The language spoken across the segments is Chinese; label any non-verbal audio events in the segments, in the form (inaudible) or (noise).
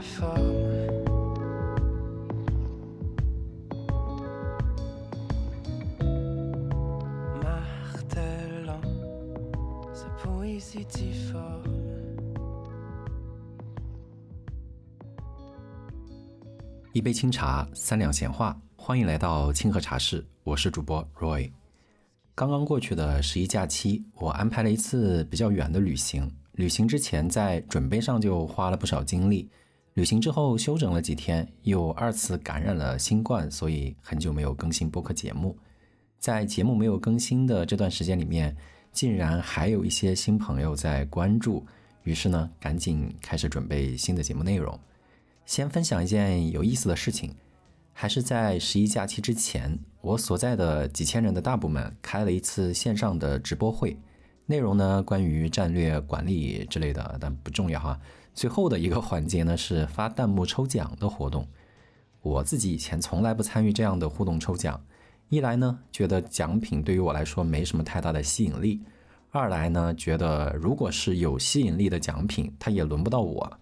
frémit au carrefour de ta forme. Martelant sa poésie difforme. 一杯清茶，三两闲话，欢迎来到清河茶室，我是主播 Roy。刚刚过去的十一假期，我安排了一次比较远的旅行。旅行之前，在准备上就花了不少精力。旅行之后休整了几天，又二次感染了新冠，所以很久没有更新播客节目。在节目没有更新的这段时间里面，竟然还有一些新朋友在关注，于是呢，赶紧开始准备新的节目内容。先分享一件有意思的事情，还是在十一假期之前，我所在的几千人的大部门开了一次线上的直播会，内容呢关于战略管理之类的，但不重要哈。最后的一个环节呢是发弹幕抽奖的活动，我自己以前从来不参与这样的互动抽奖，一来呢觉得奖品对于我来说没什么太大的吸引力，二来呢觉得如果是有吸引力的奖品，它也轮不到我。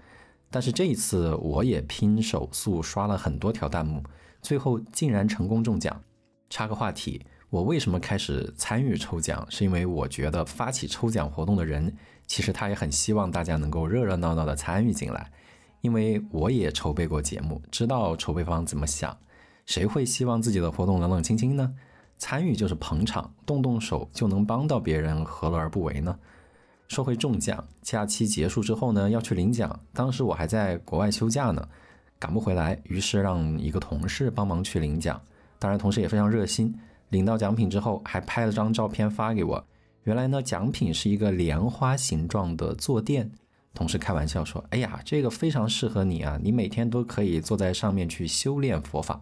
但是这一次，我也拼手速刷了很多条弹幕，最后竟然成功中奖。插个话题，我为什么开始参与抽奖？是因为我觉得发起抽奖活动的人，其实他也很希望大家能够热热闹闹的参与进来。因为我也筹备过节目，知道筹备方怎么想。谁会希望自己的活动冷冷清清呢？参与就是捧场，动动手就能帮到别人，何乐而不为呢？说回中奖，假期结束之后呢，要去领奖。当时我还在国外休假呢，赶不回来，于是让一个同事帮忙去领奖。当然，同事也非常热心，领到奖品之后还拍了张照片发给我。原来呢，奖品是一个莲花形状的坐垫。同事开玩笑说：“哎呀，这个非常适合你啊，你每天都可以坐在上面去修炼佛法。”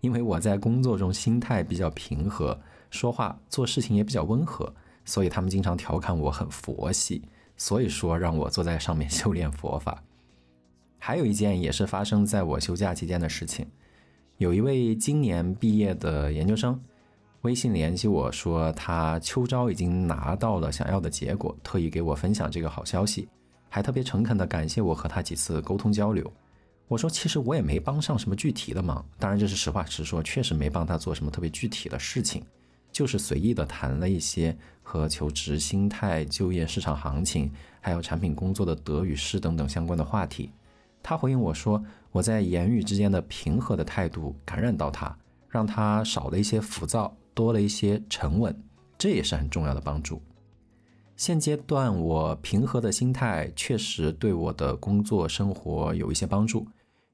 因为我在工作中心态比较平和，说话做事情也比较温和。所以他们经常调侃我很佛系，所以说让我坐在上面 (laughs) 修炼佛法。还有一件也是发生在我休假期间的事情，有一位今年毕业的研究生微信联系我说他秋招已经拿到了想要的结果，特意给我分享这个好消息，还特别诚恳的感谢我和他几次沟通交流。我说其实我也没帮上什么具体的忙，当然这是实话实说，确实没帮他做什么特别具体的事情。就是随意的谈了一些和求职心态、就业市场行情，还有产品工作的得与失等等相关的话题。他回应我说，我在言语之间的平和的态度感染到他，让他少了一些浮躁，多了一些沉稳，这也是很重要的帮助。现阶段我平和的心态确实对我的工作生活有一些帮助，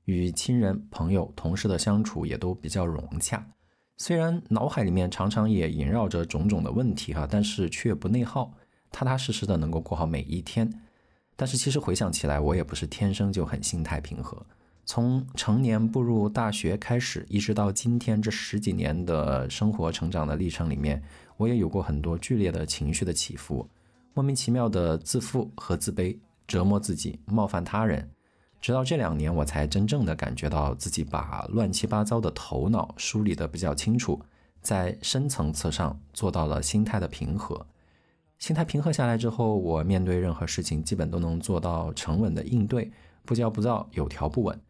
与亲人、朋友、同事的相处也都比较融洽。虽然脑海里面常常也萦绕着种种的问题哈，但是却不内耗，踏踏实实的能够过好每一天。但是其实回想起来，我也不是天生就很心态平和。从成年步入大学开始，一直到今天这十几年的生活成长的历程里面，我也有过很多剧烈的情绪的起伏，莫名其妙的自负和自卑，折磨自己，冒犯他人。直到这两年，我才真正的感觉到自己把乱七八糟的头脑梳理得比较清楚，在深层次上做到了心态的平和。心态平和下来之后，我面对任何事情基本都能做到沉稳的应对，不骄不躁，有条不紊。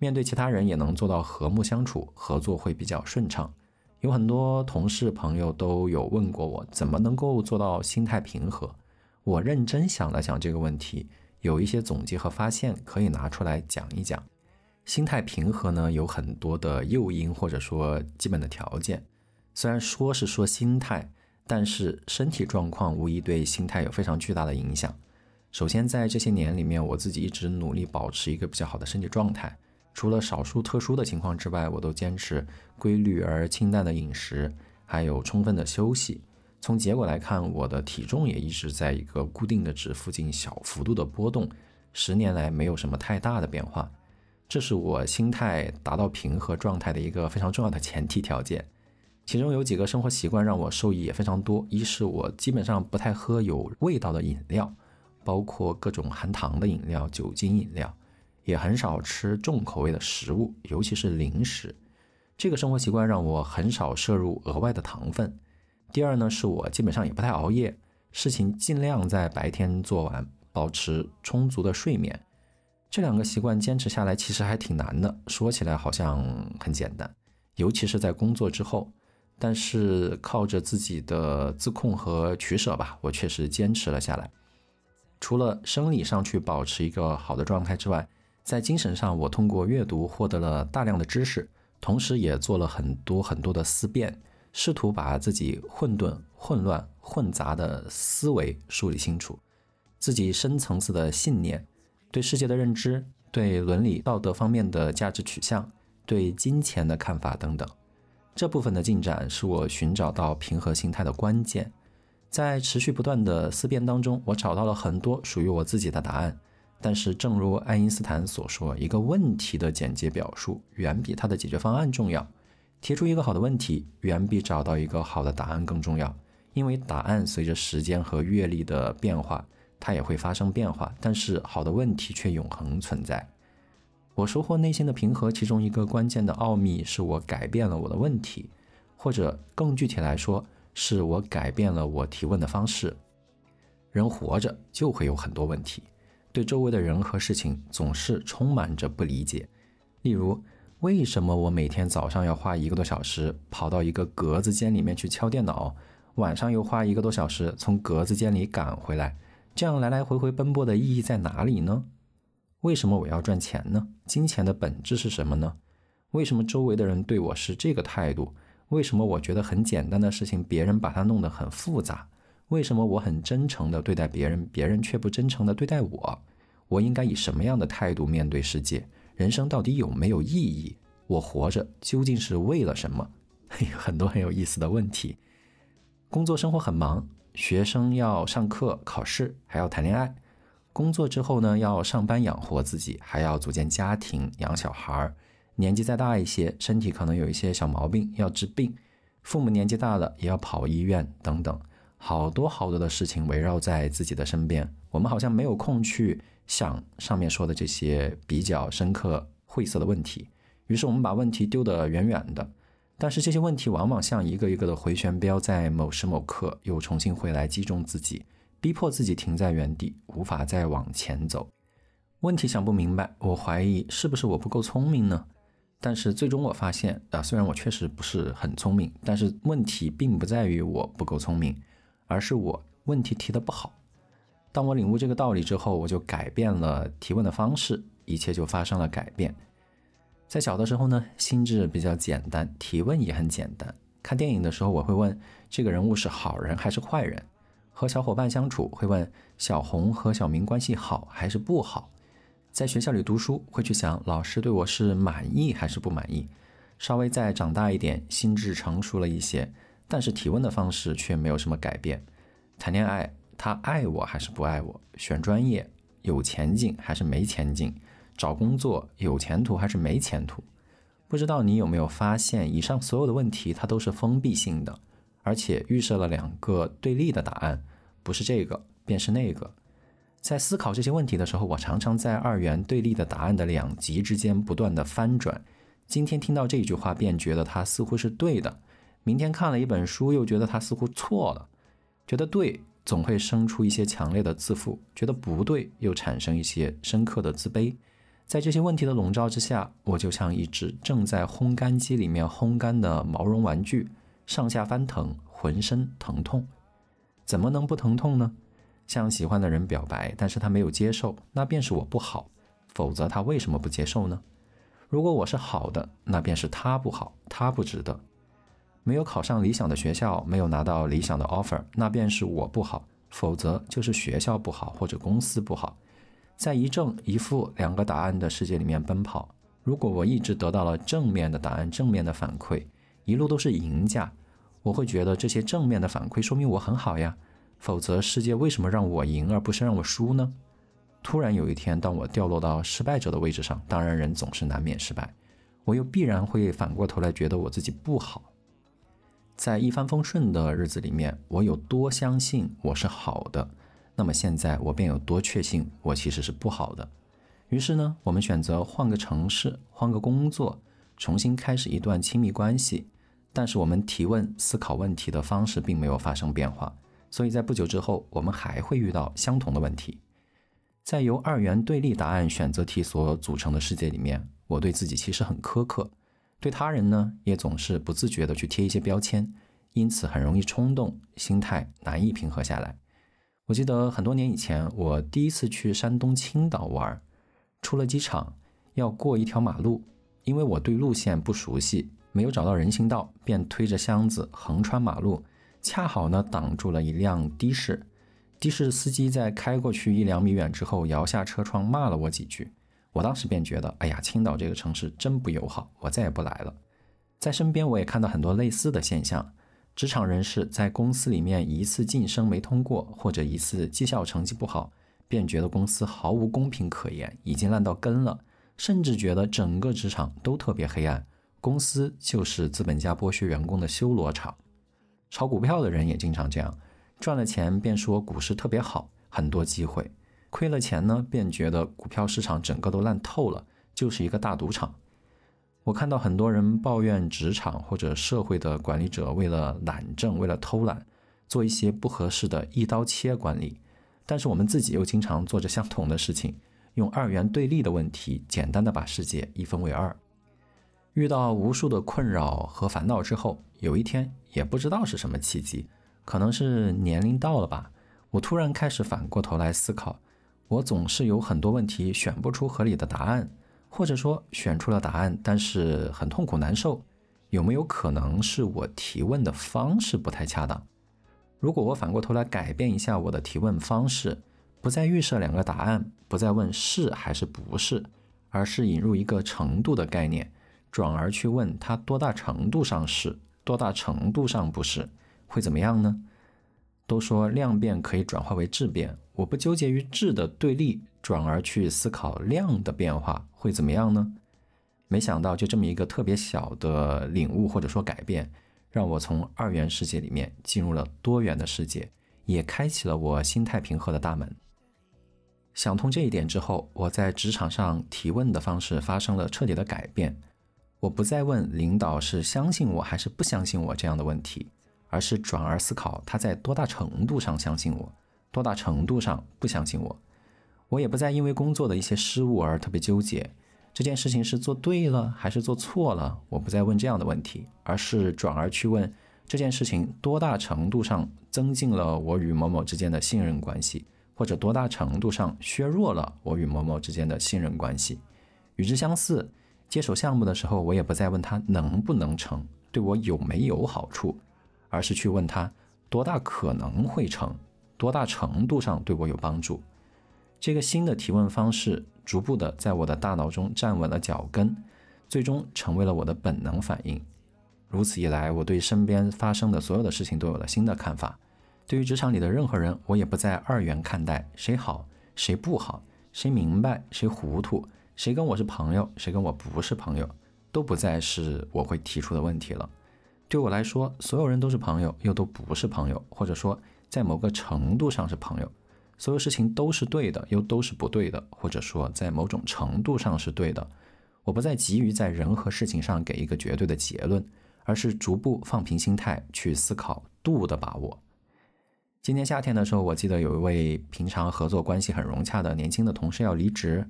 面对其他人也能做到和睦相处，合作会比较顺畅。有很多同事朋友都有问过我，怎么能够做到心态平和？我认真想了想这个问题。有一些总结和发现可以拿出来讲一讲。心态平和呢，有很多的诱因或者说基本的条件。虽然说是说心态，但是身体状况无疑对心态有非常巨大的影响。首先，在这些年里面，我自己一直努力保持一个比较好的身体状态。除了少数特殊的情况之外，我都坚持规律而清淡的饮食，还有充分的休息。从结果来看，我的体重也一直在一个固定的值附近，小幅度的波动，十年来没有什么太大的变化。这是我心态达到平和状态的一个非常重要的前提条件。其中有几个生活习惯让我受益也非常多。一是我基本上不太喝有味道的饮料，包括各种含糖的饮料、酒精饮料，也很少吃重口味的食物，尤其是零食。这个生活习惯让我很少摄入额外的糖分。第二呢，是我基本上也不太熬夜，事情尽量在白天做完，保持充足的睡眠。这两个习惯坚持下来其实还挺难的，说起来好像很简单，尤其是在工作之后。但是靠着自己的自控和取舍吧，我确实坚持了下来。除了生理上去保持一个好的状态之外，在精神上，我通过阅读获得了大量的知识，同时也做了很多很多的思辨，试图把自己混沌、混乱、混杂的思维梳理清楚，自己深层次的信念、对世界的认知、对伦理道德方面的价值取向、对金钱的看法等等。这部分的进展是我寻找到平和心态的关键。在持续不断的思辨当中，我找到了很多属于我自己的答案。但是，正如爱因斯坦所说，一个问题的简洁表述远比它的解决方案重要。提出一个好的问题，远比找到一个好的答案更重要。因为答案随着时间和阅历的变化，它也会发生变化，但是好的问题却永恒存在。我收获内心的平和，其中一个关键的奥秘是我改变了我的问题，或者更具体来说，是我改变了我提问的方式。人活着就会有很多问题，对周围的人和事情总是充满着不理解。例如，为什么我每天早上要花一个多小时跑到一个格子间里面去敲电脑，晚上又花一个多小时从格子间里赶回来？这样来来回回奔波的意义在哪里呢？为什么我要赚钱呢？金钱的本质是什么呢？为什么周围的人对我是这个态度？为什么我觉得很简单的事情，别人把它弄得很复杂？为什么我很真诚的对待别人，别人却不真诚的对待我？我应该以什么样的态度面对世界？人生到底有没有意义？我活着究竟是为了什么？(laughs) 很多很有意思的问题。工作生活很忙，学生要上课、考试，还要谈恋爱。工作之后呢，要上班养活自己，还要组建家庭、养小孩儿。年纪再大一些，身体可能有一些小毛病要治病，父母年纪大了也要跑医院等等，好多好多的事情围绕在自己的身边。我们好像没有空去想上面说的这些比较深刻晦涩的问题，于是我们把问题丢得远远的。但是这些问题往往像一个一个的回旋镖，在某时某刻又重新回来击中自己。逼迫自己停在原地，无法再往前走。问题想不明白，我怀疑是不是我不够聪明呢？但是最终我发现，啊，虽然我确实不是很聪明，但是问题并不在于我不够聪明，而是我问题提的不好。当我领悟这个道理之后，我就改变了提问的方式，一切就发生了改变。在小的时候呢，心智比较简单，提问也很简单。看电影的时候，我会问这个人物是好人还是坏人。和小伙伴相处会问小红和小明关系好还是不好，在学校里读书会去想老师对我是满意还是不满意。稍微再长大一点，心智成熟了一些，但是提问的方式却没有什么改变。谈恋爱，他爱我还是不爱我？选专业，有前景还是没前景？找工作，有前途还是没前途？不知道你有没有发现，以上所有的问题它都是封闭性的，而且预设了两个对立的答案。不是这个，便是那个。在思考这些问题的时候，我常常在二元对立的答案的两极之间不断的翻转。今天听到这句话，便觉得它似乎是对的；明天看了一本书，又觉得它似乎错了。觉得对，总会生出一些强烈的自负；觉得不对，又产生一些深刻的自卑。在这些问题的笼罩之下，我就像一只正在烘干机里面烘干的毛绒玩具，上下翻腾，浑身疼痛。怎么能不疼痛呢？向喜欢的人表白，但是他没有接受，那便是我不好。否则他为什么不接受呢？如果我是好的，那便是他不好，他不值得。没有考上理想的学校，没有拿到理想的 offer，那便是我不好。否则就是学校不好或者公司不好。在一正一负两个答案的世界里面奔跑。如果我一直得到了正面的答案，正面的反馈，一路都是赢家。我会觉得这些正面的反馈说明我很好呀，否则世界为什么让我赢而不是让我输呢？突然有一天，当我掉落到失败者的位置上，当然人总是难免失败，我又必然会反过头来觉得我自己不好。在一帆风顺的日子里面，我有多相信我是好的，那么现在我便有多确信我其实是不好的。于是呢，我们选择换个城市，换个工作，重新开始一段亲密关系。但是我们提问、思考问题的方式并没有发生变化，所以在不久之后，我们还会遇到相同的问题。在由二元对立答案选择题所组成的世界里面，我对自己其实很苛刻，对他人呢也总是不自觉的去贴一些标签，因此很容易冲动，心态难以平和下来。我记得很多年以前，我第一次去山东青岛玩，出了机场要过一条马路，因为我对路线不熟悉，没有找到人行道，便推着箱子横穿马路，恰好呢挡住了一辆的士。的士司机在开过去一两米远之后，摇下车窗骂了我几句。我当时便觉得，哎呀，青岛这个城市真不友好，我再也不来了。在身边我也看到很多类似的现象：职场人士在公司里面一次晋升没通过，或者一次绩效成绩不好，便觉得公司毫无公平可言，已经烂到根了，甚至觉得整个职场都特别黑暗，公司就是资本家剥削员工的修罗场。炒股票的人也经常这样。赚了钱便说股市特别好，很多机会；亏了钱呢，便觉得股票市场整个都烂透了，就是一个大赌场。我看到很多人抱怨职场或者社会的管理者为了懒政、为了偷懒，做一些不合适的一刀切管理。但是我们自己又经常做着相同的事情，用二元对立的问题，简单的把世界一分为二。遇到无数的困扰和烦恼之后，有一天也不知道是什么契机。可能是年龄到了吧，我突然开始反过头来思考，我总是有很多问题选不出合理的答案，或者说选出了答案，但是很痛苦难受。有没有可能是我提问的方式不太恰当？如果我反过头来改变一下我的提问方式，不再预设两个答案，不再问是还是不是，而是引入一个程度的概念，转而去问它多大程度上是，多大程度上不是。会怎么样呢？都说量变可以转化为质变，我不纠结于质的对立，转而去思考量的变化会怎么样呢？没想到就这么一个特别小的领悟或者说改变，让我从二元世界里面进入了多元的世界，也开启了我心态平和的大门。想通这一点之后，我在职场上提问的方式发生了彻底的改变，我不再问领导是相信我还是不相信我这样的问题。而是转而思考他在多大程度上相信我，多大程度上不相信我。我也不再因为工作的一些失误而特别纠结，这件事情是做对了还是做错了。我不再问这样的问题，而是转而去问这件事情多大程度上增进了我与某某之间的信任关系，或者多大程度上削弱了我与某某之间的信任关系。与之相似，接手项目的时候，我也不再问他能不能成，对我有没有好处。而是去问他多大可能会成，多大程度上对我有帮助。这个新的提问方式逐步的在我的大脑中站稳了脚跟，最终成为了我的本能反应。如此一来，我对身边发生的所有的事情都有了新的看法。对于职场里的任何人，我也不再二元看待，谁好谁不好，谁明白谁糊涂，谁跟我是朋友，谁跟我不是朋友，都不再是我会提出的问题了。对我来说，所有人都是朋友，又都不是朋友，或者说在某个程度上是朋友。所有事情都是对的，又都是不对的，或者说在某种程度上是对的。我不再急于在人和事情上给一个绝对的结论，而是逐步放平心态去思考度的把握。今年夏天的时候，我记得有一位平常合作关系很融洽的年轻的同事要离职，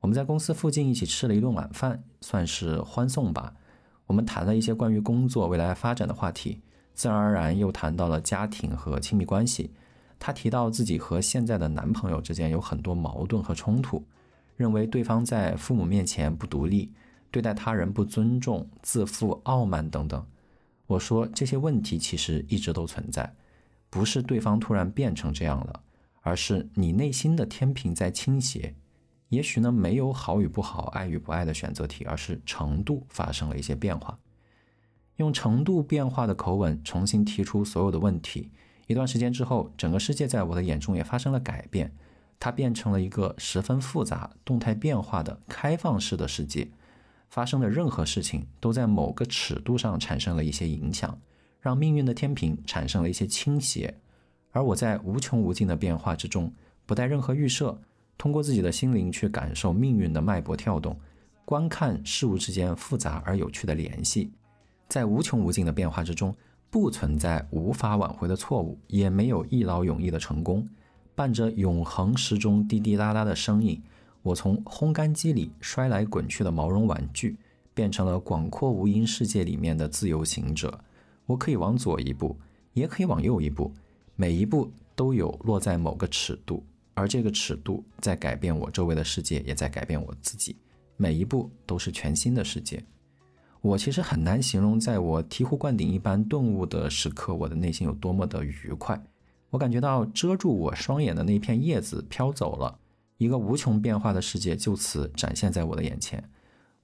我们在公司附近一起吃了一顿晚饭，算是欢送吧。我们谈了一些关于工作未来发展的话题，自然而然又谈到了家庭和亲密关系。她提到自己和现在的男朋友之间有很多矛盾和冲突，认为对方在父母面前不独立，对待他人不尊重、自负、傲慢等等。我说这些问题其实一直都存在，不是对方突然变成这样了，而是你内心的天平在倾斜。也许呢，没有好与不好、爱与不爱的选择题，而是程度发生了一些变化。用程度变化的口吻重新提出所有的问题，一段时间之后，整个世界在我的眼中也发生了改变。它变成了一个十分复杂、动态变化的开放式的世界。发生的任何事情都在某个尺度上产生了一些影响，让命运的天平产生了一些倾斜。而我在无穷无尽的变化之中，不带任何预设。通过自己的心灵去感受命运的脉搏跳动，观看事物之间复杂而有趣的联系，在无穷无尽的变化之中，不存在无法挽回的错误，也没有一劳永逸的成功。伴着永恒时钟滴滴答答的声音，我从烘干机里摔来滚去的毛绒玩具，变成了广阔无垠世界里面的自由行者。我可以往左一步，也可以往右一步，每一步都有落在某个尺度，而这个尺度在改变我周围的世界，也在改变我自己。每一步都是全新的世界。我其实很难形容，在我醍醐灌顶一般顿悟的时刻，我的内心有多么的愉快。我感觉到遮住我双眼的那片叶子飘走了，一个无穷变化的世界就此展现在我的眼前。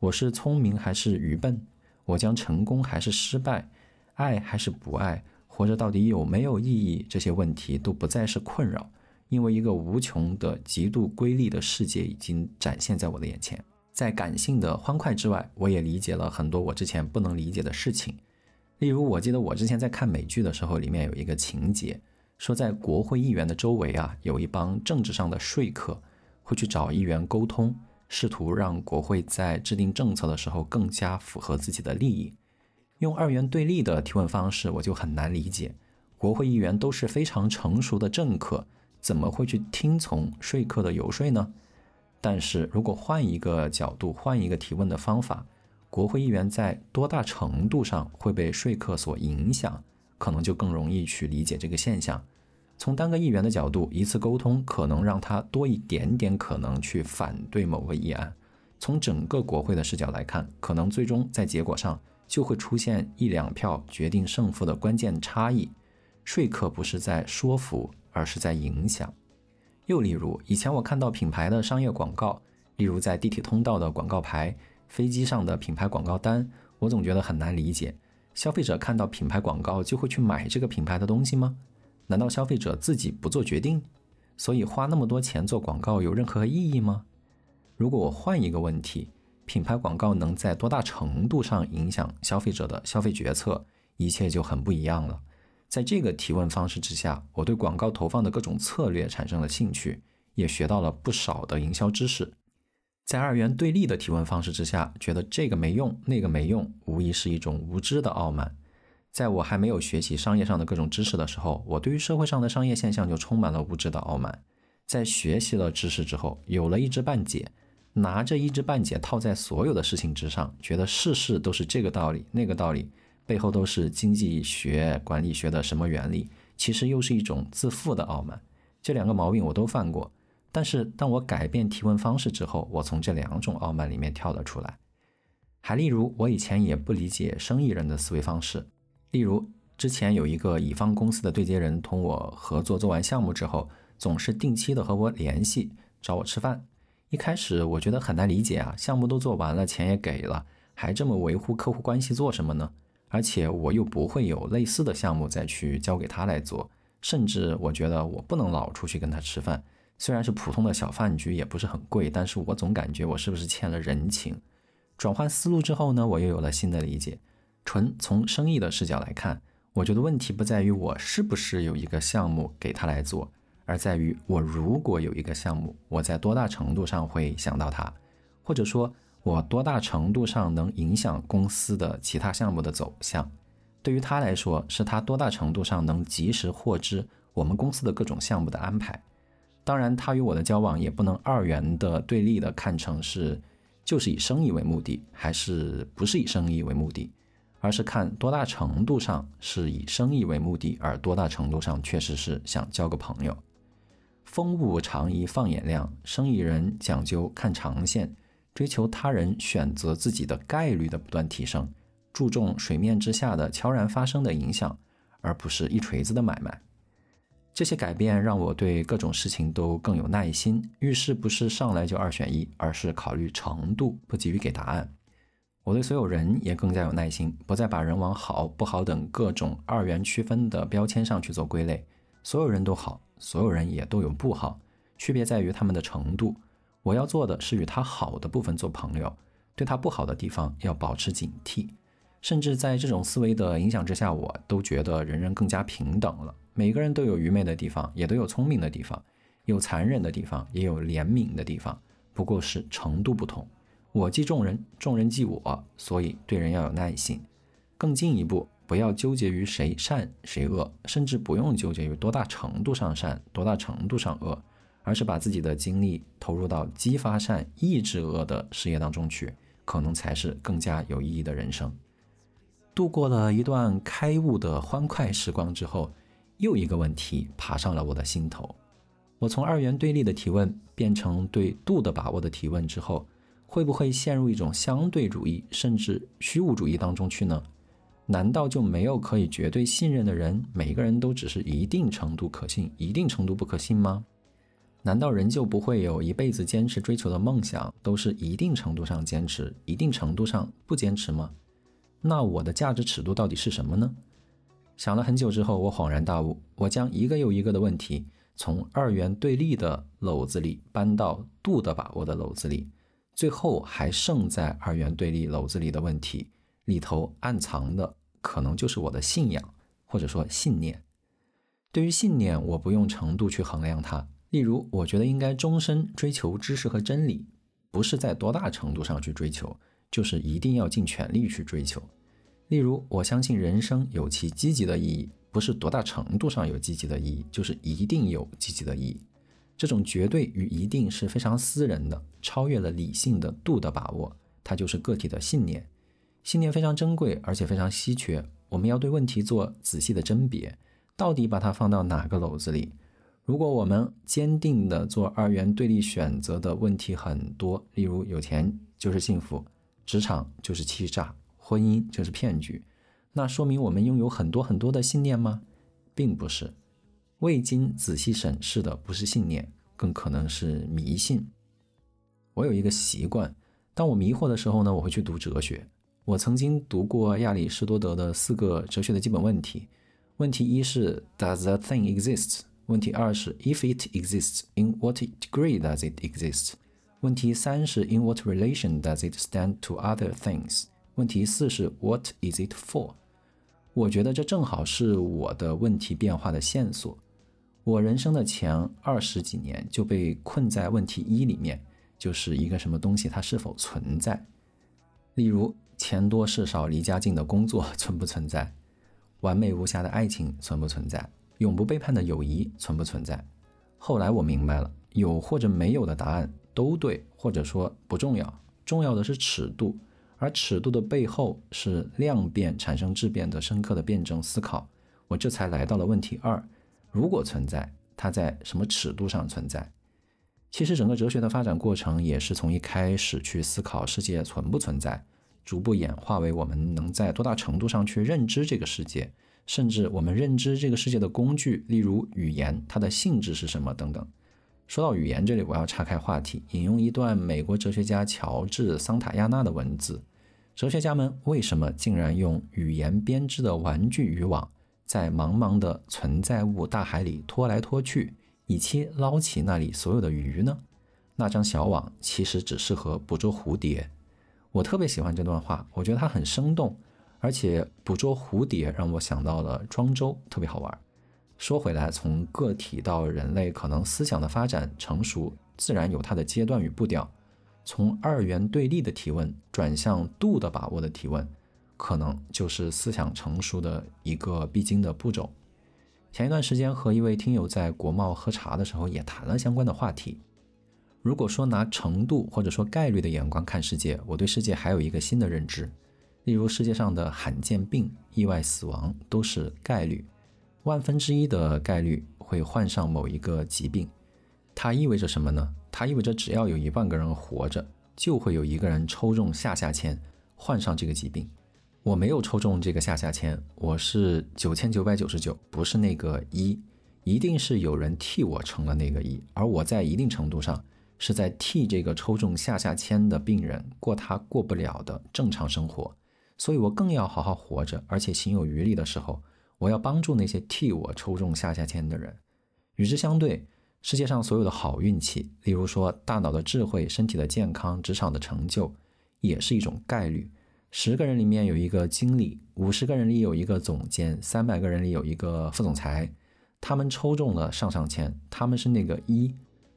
我是聪明还是愚笨？我将成功还是失败？爱还是不爱？活着到底有没有意义？这些问题都不再是困扰，因为一个无穷的、极度瑰丽的世界已经展现在我的眼前。在感性的欢快之外，我也理解了很多我之前不能理解的事情。例如，我记得我之前在看美剧的时候，里面有一个情节，说在国会议员的周围啊，有一帮政治上的说客，会去找议员沟通，试图让国会在制定政策的时候更加符合自己的利益。用二元对立的提问方式，我就很难理解。国会议员都是非常成熟的政客，怎么会去听从说客的游说呢？但是如果换一个角度，换一个提问的方法，国会议员在多大程度上会被说客所影响，可能就更容易去理解这个现象。从单个议员的角度，一次沟通可能让他多一点点可能去反对某个议案；从整个国会的视角来看，可能最终在结果上。就会出现一两票决定胜负的关键差异。说客不是在说服，而是在影响。又例如，以前我看到品牌的商业广告，例如在地铁通道的广告牌、飞机上的品牌广告单，我总觉得很难理解。消费者看到品牌广告就会去买这个品牌的东西吗？难道消费者自己不做决定？所以花那么多钱做广告有任何意义吗？如果我换一个问题？品牌广告能在多大程度上影响消费者的消费决策，一切就很不一样了。在这个提问方式之下，我对广告投放的各种策略产生了兴趣，也学到了不少的营销知识。在二元对立的提问方式之下，觉得这个没用，那个没用，无疑是一种无知的傲慢。在我还没有学习商业上的各种知识的时候，我对于社会上的商业现象就充满了无知的傲慢。在学习了知识之后，有了一知半解。拿着一知半解套在所有的事情之上，觉得事事都是这个道理那个道理，背后都是经济学、管理学的什么原理，其实又是一种自负的傲慢。这两个毛病我都犯过，但是当我改变提问方式之后，我从这两种傲慢里面跳了出来。还例如，我以前也不理解生意人的思维方式，例如之前有一个乙方公司的对接人同我合作做完项目之后，总是定期的和我联系，找我吃饭。一开始我觉得很难理解啊，项目都做完了，钱也给了，还这么维护客户关系做什么呢？而且我又不会有类似的项目再去交给他来做，甚至我觉得我不能老出去跟他吃饭，虽然是普通的小饭局，也不是很贵，但是我总感觉我是不是欠了人情？转换思路之后呢，我又有了新的理解。纯从生意的视角来看，我觉得问题不在于我是不是有一个项目给他来做。而在于我如果有一个项目，我在多大程度上会想到他，或者说，我多大程度上能影响公司的其他项目的走向？对于他来说，是他多大程度上能及时获知我们公司的各种项目的安排。当然，他与我的交往也不能二元的对立的看成是就是以生意为目的，还是不是以生意为目的，而是看多大程度上是以生意为目的，而多大程度上确实是想交个朋友。风物长宜放眼量，生意人讲究看长线，追求他人选择自己的概率的不断提升，注重水面之下的悄然发生的影响，而不是一锤子的买卖。这些改变让我对各种事情都更有耐心，遇事不是上来就二选一，而是考虑程度，不急于给答案。我对所有人也更加有耐心，不再把人往好不好等各种二元区分的标签上去做归类，所有人都好。所有人也都有不好，区别在于他们的程度。我要做的是与他好的部分做朋友，对他不好的地方要保持警惕。甚至在这种思维的影响之下，我都觉得人人更加平等了。每个人都有愚昧的地方，也都有聪明的地方，有残忍的地方，也有怜悯的地方，不过是程度不同。我即众人，众人即我，所以对人要有耐心。更进一步。不要纠结于谁善谁恶，甚至不用纠结于多大程度上善、多大程度上恶，而是把自己的精力投入到激发善、抑制恶的事业当中去，可能才是更加有意义的人生。度过了一段开悟的欢快时光之后，又一个问题爬上了我的心头。我从二元对立的提问变成对度的把握的提问之后，会不会陷入一种相对主义甚至虚无主义当中去呢？难道就没有可以绝对信任的人？每个人都只是一定程度可信，一定程度不可信吗？难道人就不会有一辈子坚持追求的梦想，都是一定程度上坚持，一定程度上不坚持吗？那我的价值尺度到底是什么呢？想了很久之后，我恍然大悟，我将一个又一个的问题。从二元对立的篓子里搬到度的把握的篓子里，最后还剩在二元对立篓子里的问题里头暗藏的，可能就是我的信仰或者说信念。对于信念，我不用程度去衡量它。例如，我觉得应该终身追求知识和真理，不是在多大程度上去追求，就是一定要尽全力去追求。例如，我相信人生有其积极的意义。不是多大程度上有积极的意义，就是一定有积极的意义。这种绝对与一定是非常私人的，超越了理性的度的把握，它就是个体的信念。信念非常珍贵，而且非常稀缺。我们要对问题做仔细的甄别，到底把它放到哪个篓子里？如果我们坚定的做二元对立选择的问题很多，例如有钱就是幸福，职场就是欺诈，婚姻就是骗局。那说明我们拥有很多很多的信念吗？并不是，未经仔细审视的不是信念，更可能是迷信。我有一个习惯，当我迷惑的时候呢，我会去读哲学。我曾经读过亚里士多德的四个哲学的基本问题。问题一是 Does the thing exist？问题二是 If it exists，in what degree does it exist？问题三是 In what relation does it stand to other things？问题四是 What is it for？我觉得这正好是我的问题变化的线索。我人生的前二十几年就被困在问题一里面，就是一个什么东西它是否存在。例如，钱多事少离家近的工作存不存在？完美无瑕的爱情存不存在？永不背叛的友谊存不存在？后来我明白了，有或者没有的答案都对，或者说不重要，重要的是尺度。而尺度的背后是量变产生质变的深刻的辩证思考，我这才来到了问题二：如果存在，它在什么尺度上存在？其实整个哲学的发展过程也是从一开始去思考世界存不存在，逐步演化为我们能在多大程度上去认知这个世界，甚至我们认知这个世界的工具，例如语言，它的性质是什么等等。说到语言这里，我要岔开话题，引用一段美国哲学家乔治·桑塔亚纳的文字。哲学家们为什么竟然用语言编织的玩具渔网，在茫茫的存在物大海里拖来拖去，以期捞起那里所有的鱼呢？那张小网其实只适合捕捉蝴蝶。我特别喜欢这段话，我觉得它很生动，而且捕捉蝴蝶让我想到了庄周，特别好玩。说回来，从个体到人类，可能思想的发展成熟，自然有它的阶段与步调。从二元对立的提问转向度的把握的提问，可能就是思想成熟的一个必经的步骤。前一段时间和一位听友在国贸喝茶的时候，也谈了相关的话题。如果说拿程度或者说概率的眼光看世界，我对世界还有一个新的认知。例如世界上的罕见病、意外死亡都是概率，万分之一的概率会患上某一个疾病。它意味着什么呢？它意味着只要有一万个人活着，就会有一个人抽中下下签，患上这个疾病。我没有抽中这个下下签，我是九千九百九十九，不是那个一，一定是有人替我成了那个一，而我在一定程度上是在替这个抽中下下签的病人过他过不了的正常生活，所以我更要好好活着，而且心有余力的时候，我要帮助那些替我抽中下下签的人。与之相对。世界上所有的好运气，例如说大脑的智慧、身体的健康、职场的成就，也是一种概率。十个人里面有一个经理，五十个人里有一个总监，三百个人里有一个副总裁，他们抽中了上上签，他们是那个一，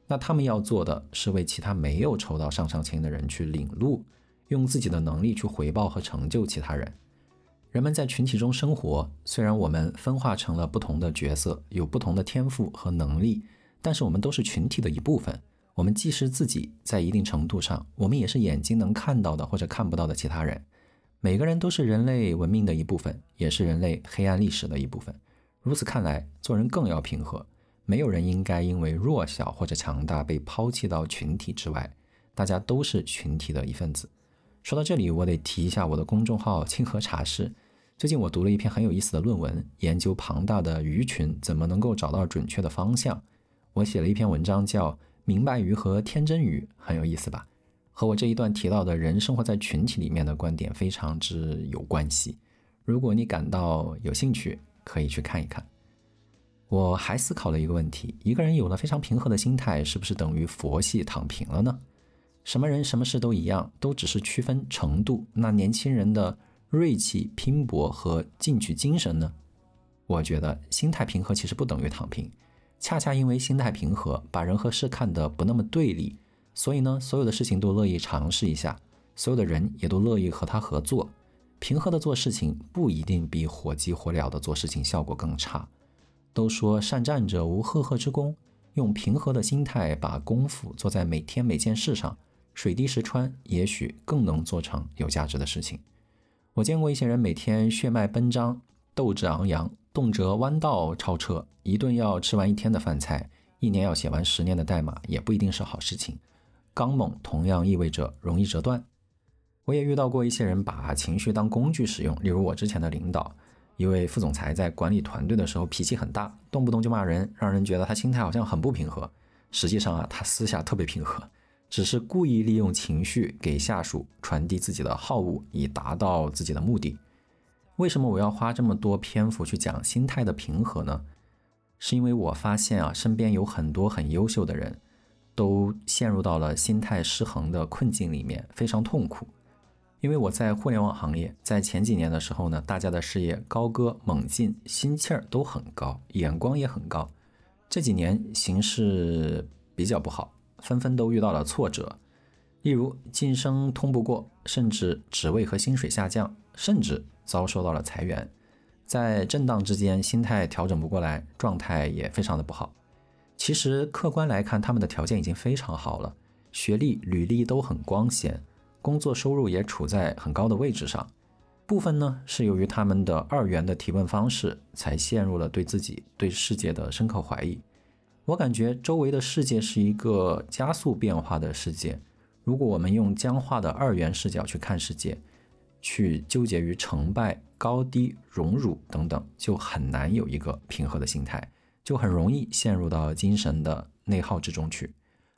那他们要做的是为其他没有抽到上上签的人去领路，用自己的能力去回报和成就其他人。人们在群体中生活，虽然我们分化成了不同的角色，有不同的天赋和能力，但是我们都是群体的一部分。我们既是自己，在一定程度上，我们也是眼睛能看到的或者看不到的其他人。每个人都是人类文明的一部分，也是人类黑暗历史的一部分。如此看来，做人更要平和。没有人应该因为弱小或者强大被抛弃到群体之外。大家都是群体的一份子。说到这里，我得提一下我的公众号“清河茶室”。最近我读了一篇很有意思的论文，研究庞大的鱼群怎么能够找到准确的方向。我写了一篇文章，叫《明白鱼和天真鱼》，很有意思吧？和我这一段提到的人生活在群体里面的观点非常之有关系。如果你感到有兴趣，可以去看一看。我还思考了一个问题：一个人有了非常平和的心态，是不是等于佛系躺平了呢？什么人什么事都一样，都只是区分程度。那年轻人的锐气、拼搏和进取精神呢？我觉得心态平和其实不等于躺平，恰恰因为心态平和，把人和事看得不那么对立，所以呢，所有的事情都乐意尝试一下，所有的人也都乐意和他合作。平和的做事情不一定比火急火燎的做事情效果更差。都说善战者无赫赫之功，用平和的心态把功夫做在每天每件事上。水滴石穿，也许更能做成有价值的事情。我见过一些人每天血脉奔张，斗志昂扬，动辄弯道超车，一顿要吃完一天的饭菜，一年要写完十年的代码，也不一定是好事情。刚猛同样意味着容易折断。我也遇到过一些人把情绪当工具使用，例如我之前的领导，一位副总裁在管理团队的时候脾气很大，动不动就骂人，让人觉得他心态好像很不平和。实际上啊，他私下特别平和。只是故意利用情绪给下属传递自己的好恶，以达到自己的目的。为什么我要花这么多篇幅去讲心态的平和呢？是因为我发现啊，身边有很多很优秀的人，都陷入到了心态失衡的困境里面，非常痛苦。因为我在互联网行业，在前几年的时候呢，大家的事业高歌猛进，心气儿都很高，眼光也很高。这几年形势比较不好。纷纷都遇到了挫折，例如晋升通不过，甚至职位和薪水下降，甚至遭受到了裁员。在震荡之间，心态调整不过来，状态也非常的不好。其实客观来看，他们的条件已经非常好了，学历、履历都很光鲜，工作收入也处在很高的位置上。部分呢是由于他们的二元的提问方式，才陷入了对自己、对世界的深刻怀疑。我感觉周围的世界是一个加速变化的世界。如果我们用僵化的二元视角去看世界，去纠结于成败、高低、荣辱等等，就很难有一个平和的心态，就很容易陷入到精神的内耗之中去。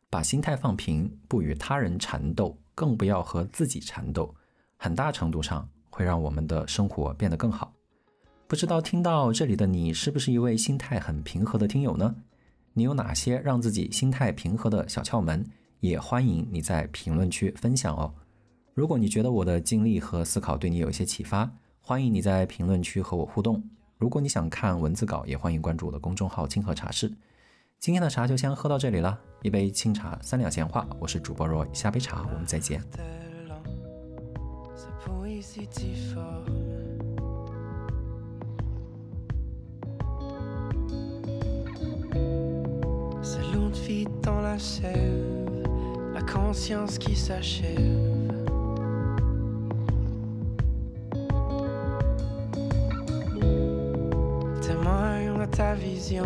把心态放平，不与他人缠斗，更不要和自己缠斗，很大程度上会让我们的生活变得更好。不知道听到这里的你，是不是一位心态很平和的听友呢？你有哪些让自己心态平和的小窍门？也欢迎你在评论区分享哦。如果你觉得我的经历和思考对你有一些启发，欢迎你在评论区和我互动。如果你想看文字稿，也欢迎关注我的公众号“清河茶室”。今天的茶就先喝到这里了，一杯清茶，三两闲话。我是主播 Roy，下杯茶，我们再见。La conscience qui s'achève. Témoin de ta vision,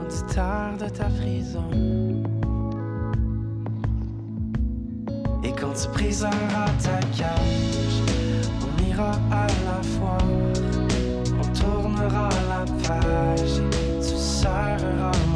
auditeur de ta prison. Et quand tu briseras ta cage, on ira à la fois, on tournera la page, tu serreras